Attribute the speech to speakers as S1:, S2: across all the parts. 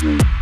S1: Mm-hmm.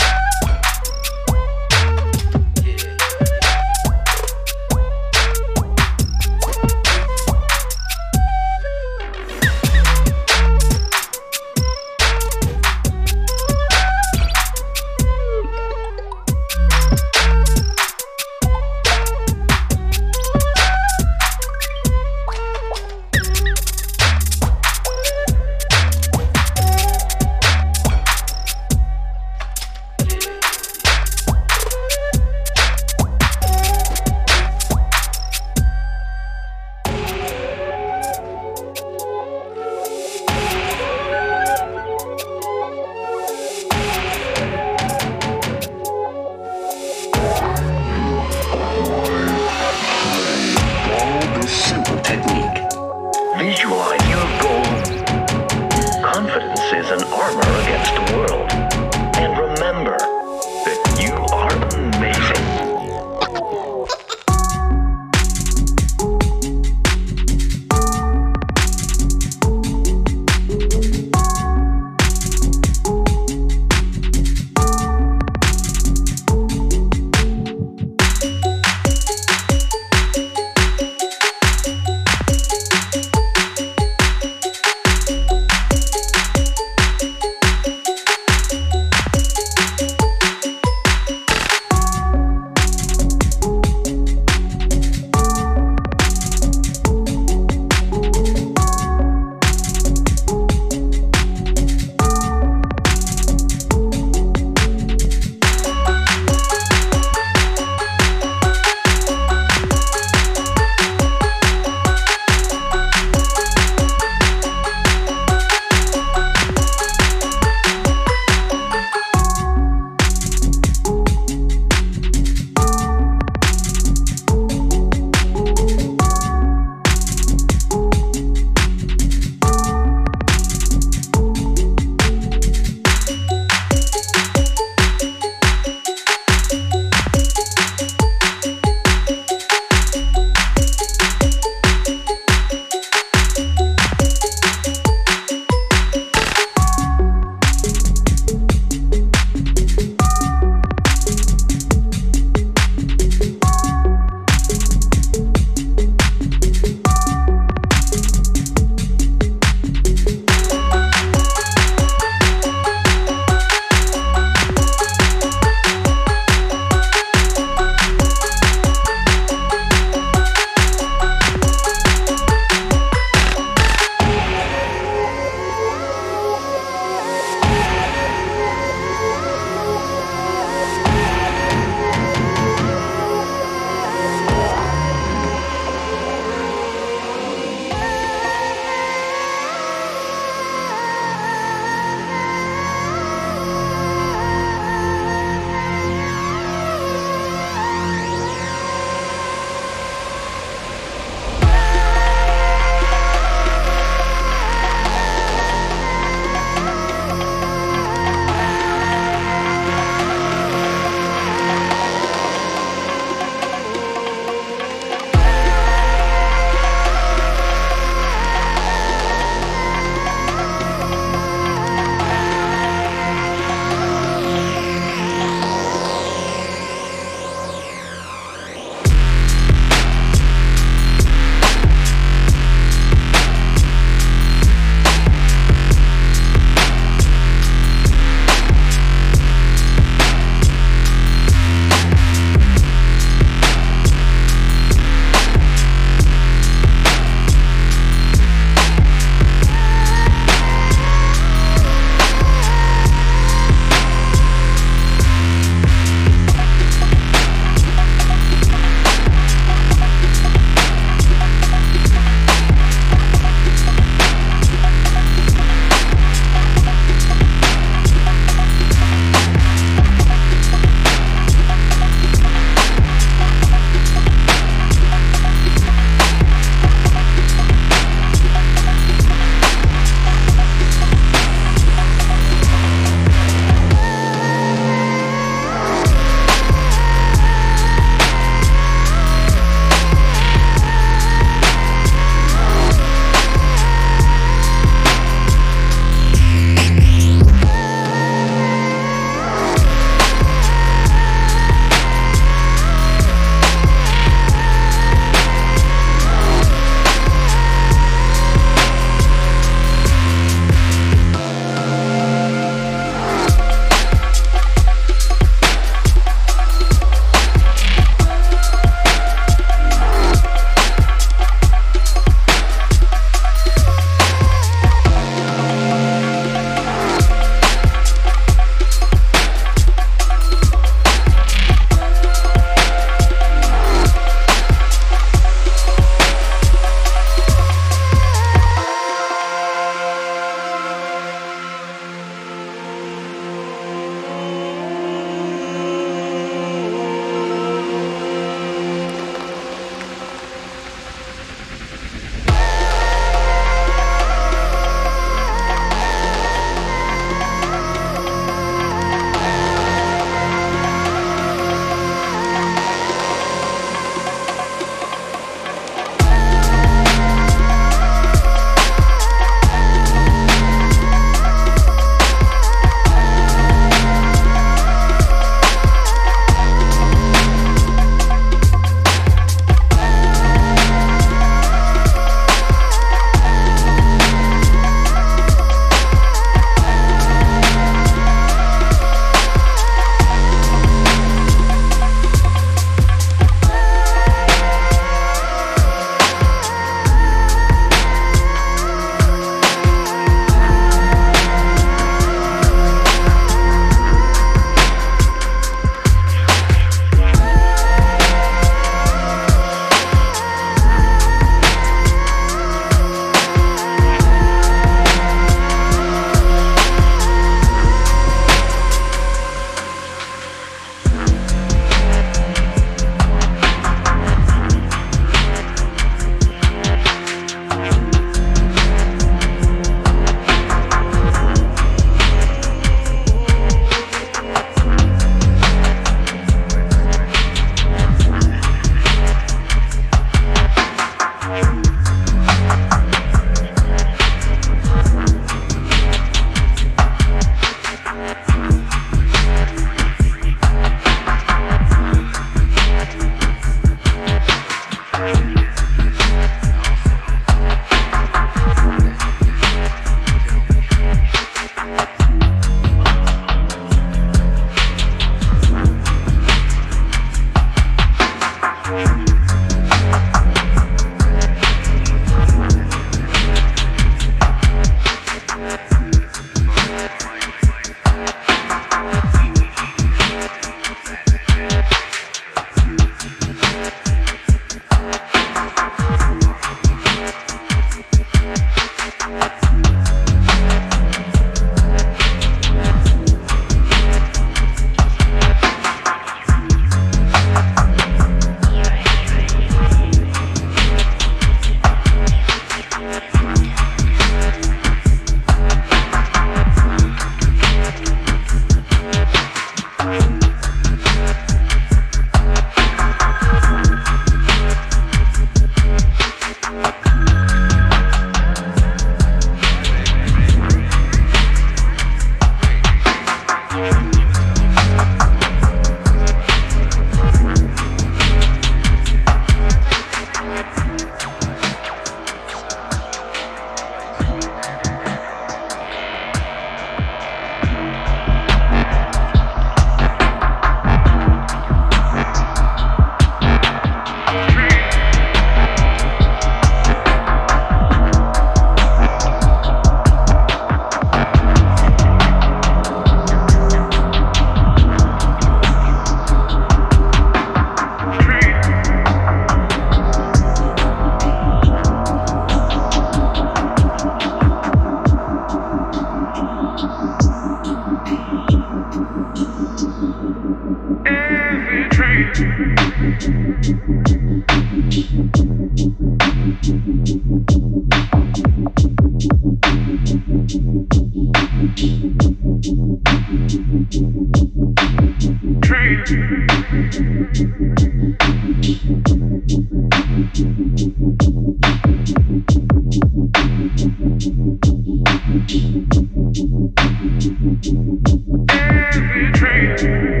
S1: Every dream.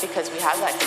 S1: Because we have that